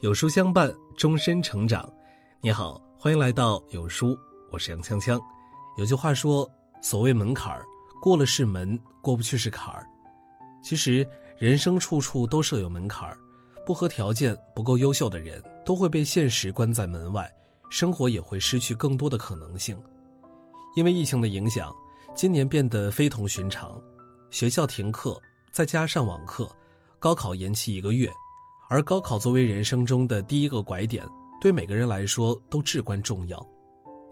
有书相伴，终身成长。你好，欢迎来到有书，我是杨锵锵。有句话说，所谓门槛儿，过了是门，过不去是坎儿。其实，人生处处都设有门槛儿，不合条件、不够优秀的人，都会被现实关在门外，生活也会失去更多的可能性。因为疫情的影响，今年变得非同寻常，学校停课，在家上网课，高考延期一个月。而高考作为人生中的第一个拐点，对每个人来说都至关重要。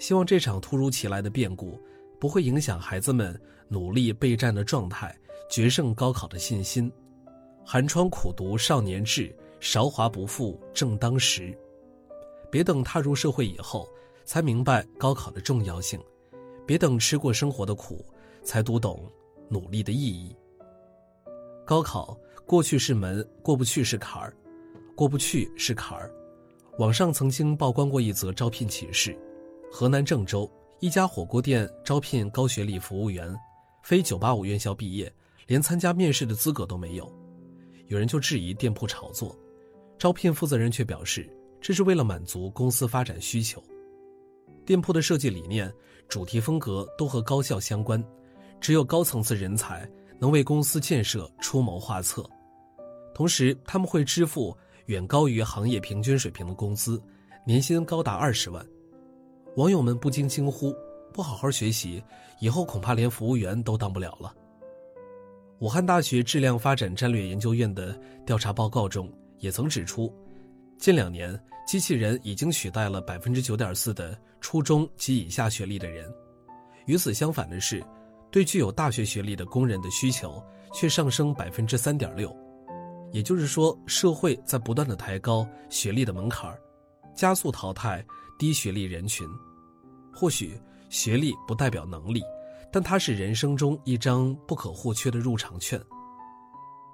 希望这场突如其来的变故不会影响孩子们努力备战的状态、决胜高考的信心。寒窗苦读少年志，韶华不负正当时。别等踏入社会以后才明白高考的重要性，别等吃过生活的苦才读懂努力的意义。高考过去是门，过不去是坎儿。过不去是坎儿。网上曾经曝光过一则招聘启事：河南郑州一家火锅店招聘高学历服务员，非985院校毕业，连参加面试的资格都没有。有人就质疑店铺炒作，招聘负责人却表示，这是为了满足公司发展需求。店铺的设计理念、主题风格都和高校相关，只有高层次人才能为公司建设出谋划策。同时，他们会支付。远高于行业平均水平的工资，年薪高达二十万。网友们不禁惊呼：“不好好学习，以后恐怕连服务员都当不了了。”武汉大学质量发展战略研究院的调查报告中也曾指出，近两年机器人已经取代了百分之九点四的初中及以下学历的人。与此相反的是，对具有大学学历的工人的需求却上升百分之三点六。也就是说，社会在不断的抬高学历的门槛加速淘汰低学历人群。或许学历不代表能力，但它是人生中一张不可或缺的入场券。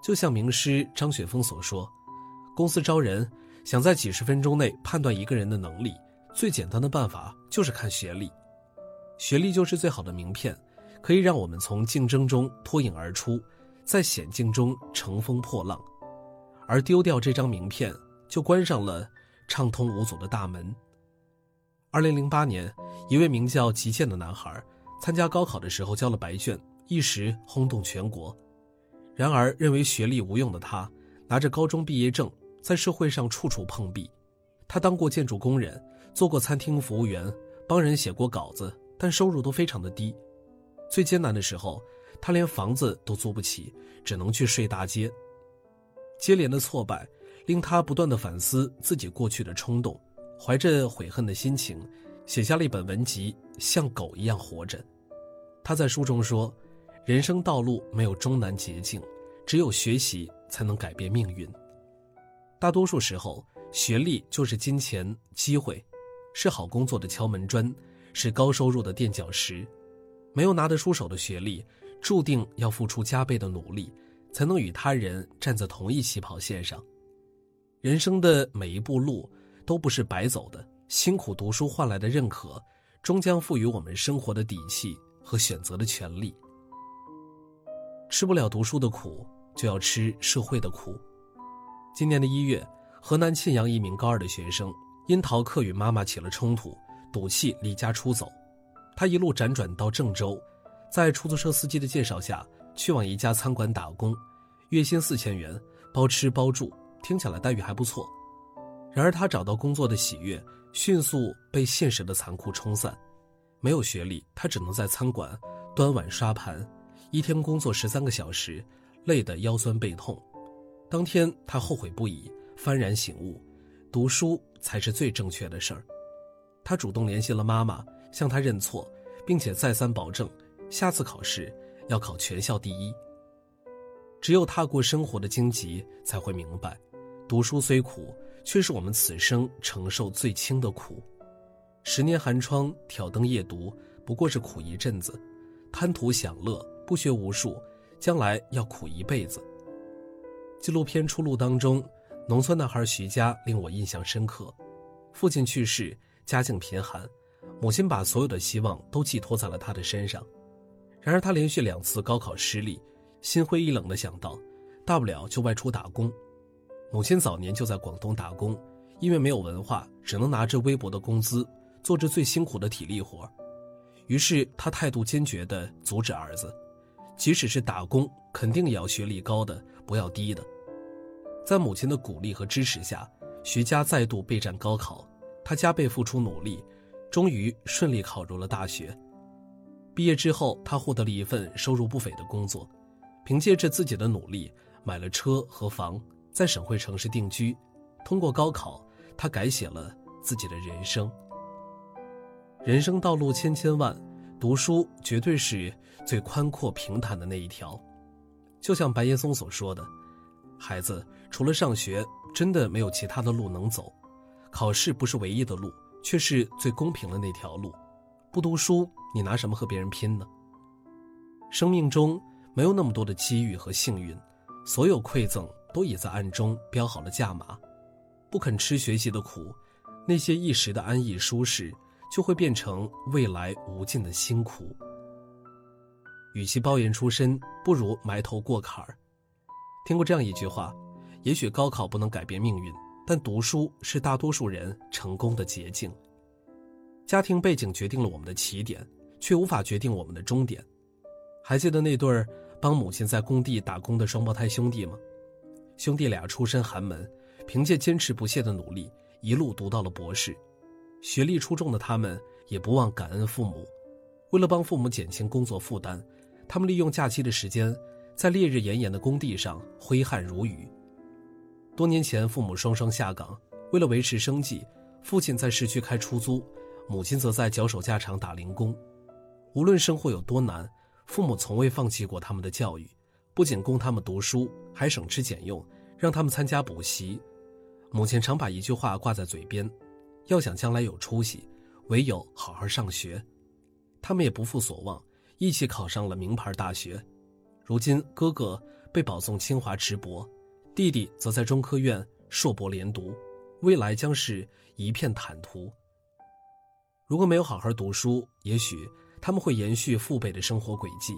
就像名师张雪峰所说：“公司招人，想在几十分钟内判断一个人的能力，最简单的办法就是看学历。学历就是最好的名片，可以让我们从竞争中脱颖而出，在险境中乘风破浪。”而丢掉这张名片，就关上了畅通无阻的大门。二零零八年，一位名叫吉健的男孩参加高考的时候交了白卷，一时轰动全国。然而，认为学历无用的他，拿着高中毕业证，在社会上处处碰壁。他当过建筑工人，做过餐厅服务员，帮人写过稿子，但收入都非常的低。最艰难的时候，他连房子都租不起，只能去睡大街。接连的挫败，令他不断的反思自己过去的冲动，怀着悔恨的心情，写下了一本文集《像狗一样活着》。他在书中说：“人生道路没有终南捷径，只有学习才能改变命运。大多数时候，学历就是金钱、机会，是好工作的敲门砖，是高收入的垫脚石。没有拿得出手的学历，注定要付出加倍的努力。”才能与他人站在同一起跑线上。人生的每一步路都不是白走的，辛苦读书换来的认可，终将赋予我们生活的底气和选择的权利。吃不了读书的苦，就要吃社会的苦。今年的一月，河南沁阳一名高二的学生因逃课与妈妈起了冲突，赌气离家出走。他一路辗转到郑州，在出租车司机的介绍下。去往一家餐馆打工，月薪四千元，包吃包住，听起来待遇还不错。然而他找到工作的喜悦，迅速被现实的残酷冲散。没有学历，他只能在餐馆端碗刷盘，一天工作十三个小时，累得腰酸背痛。当天他后悔不已，幡然醒悟，读书才是最正确的事儿。他主动联系了妈妈，向她认错，并且再三保证，下次考试。要考全校第一。只有踏过生活的荆棘，才会明白，读书虽苦，却是我们此生承受最轻的苦。十年寒窗，挑灯夜读，不过是苦一阵子；贪图享乐，不学无术，将来要苦一辈子。纪录片《出路》当中，农村男孩徐佳令我印象深刻。父亲去世，家境贫寒，母亲把所有的希望都寄托在了他的身上。然而他连续两次高考失利，心灰意冷的想到，大不了就外出打工。母亲早年就在广东打工，因为没有文化，只能拿着微薄的工资，做着最辛苦的体力活。于是他态度坚决地阻止儿子，即使是打工，肯定也要学历高的，不要低的。在母亲的鼓励和支持下，徐佳再度备战高考。他加倍付出努力，终于顺利考入了大学。毕业之后，他获得了一份收入不菲的工作，凭借着自己的努力，买了车和房，在省会城市定居。通过高考，他改写了自己的人生。人生道路千千万，读书绝对是最宽阔平坦的那一条。就像白岩松所说的：“孩子，除了上学，真的没有其他的路能走。考试不是唯一的路，却是最公平的那条路。不读书，你拿什么和别人拼呢？生命中没有那么多的机遇和幸运，所有馈赠都已在暗中标好了价码。不肯吃学习的苦，那些一时的安逸舒适。”就会变成未来无尽的辛苦。与其抱怨出身，不如埋头过坎儿。听过这样一句话：，也许高考不能改变命运，但读书是大多数人成功的捷径。家庭背景决定了我们的起点，却无法决定我们的终点。还记得那对儿帮母亲在工地打工的双胞胎兄弟吗？兄弟俩出身寒门，凭借坚持不懈的努力，一路读到了博士。学历出众的他们也不忘感恩父母，为了帮父母减轻工作负担，他们利用假期的时间，在烈日炎炎的工地上挥汗如雨。多年前，父母双双下岗，为了维持生计，父亲在市区开出租，母亲则在脚手架厂打零工。无论生活有多难，父母从未放弃过他们的教育，不仅供他们读书，还省吃俭用，让他们参加补习。母亲常把一句话挂在嘴边。要想将来有出息，唯有好好上学。他们也不负所望，一起考上了名牌大学。如今，哥哥被保送清华直博，弟弟则在中科院硕博连读，未来将是一片坦途。如果没有好好读书，也许他们会延续父辈的生活轨迹，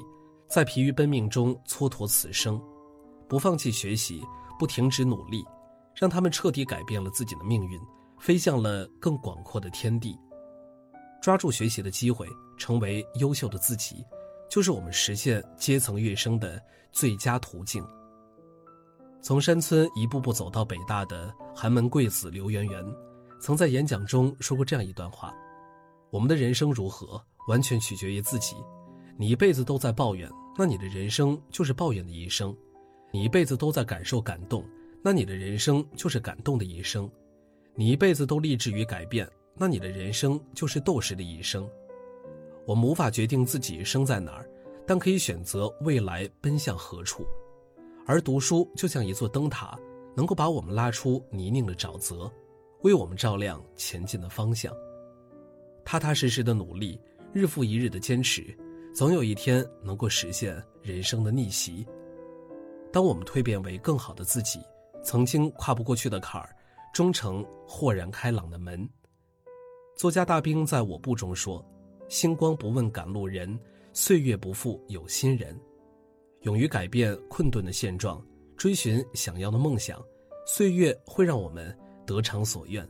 在疲于奔命中蹉跎此生。不放弃学习，不停止努力，让他们彻底改变了自己的命运。飞向了更广阔的天地，抓住学习的机会，成为优秀的自己，就是我们实现阶层跃升的最佳途径。从山村一步步走到北大的寒门贵子刘媛媛，曾在演讲中说过这样一段话：“我们的人生如何，完全取决于自己。你一辈子都在抱怨，那你的人生就是抱怨的一生；你一辈子都在感受感动，那你的人生就是感动的一生。”你一辈子都立志于改变，那你的人生就是斗士的一生。我们无法决定自己生在哪儿，但可以选择未来奔向何处。而读书就像一座灯塔，能够把我们拉出泥泞的沼泽，为我们照亮前进的方向。踏踏实实的努力，日复一日的坚持，总有一天能够实现人生的逆袭。当我们蜕变为更好的自己，曾经跨不过去的坎儿。终成豁然开朗的门。作家大兵在我部中说：“星光不问赶路人，岁月不负有心人。勇于改变困顿的现状，追寻想要的梦想，岁月会让我们得偿所愿。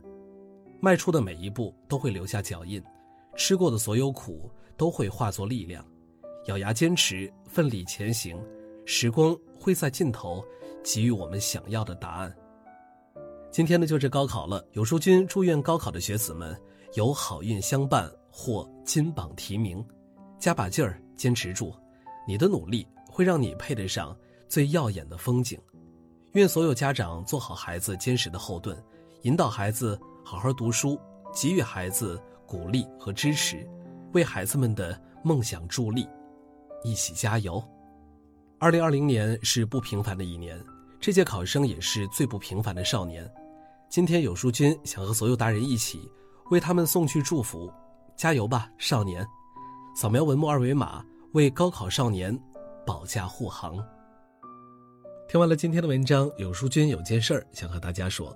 迈出的每一步都会留下脚印，吃过的所有苦都会化作力量。咬牙坚持，奋力前行，时光会在尽头给予我们想要的答案。”今天呢，就是高考了。有书君祝愿高考的学子们有好运相伴，获金榜题名。加把劲儿，坚持住，你的努力会让你配得上最耀眼的风景。愿所有家长做好孩子坚实的后盾，引导孩子好好读书，给予孩子鼓励和支持，为孩子们的梦想助力，一起加油。二零二零年是不平凡的一年，这届考生也是最不平凡的少年。今天有书君想和所有大人一起为他们送去祝福，加油吧，少年！扫描文末二维码，为高考少年保驾护航。听完了今天的文章，有书君有件事儿想和大家说。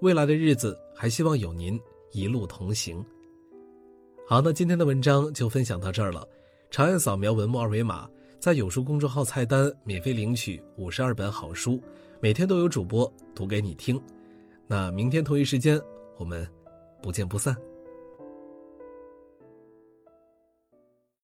未来的日子，还希望有您一路同行。好，那今天的文章就分享到这儿了。长按扫描文末二维码，在有书公众号菜单免费领取五十二本好书，每天都有主播读给你听。那明天同一时间，我们不见不散。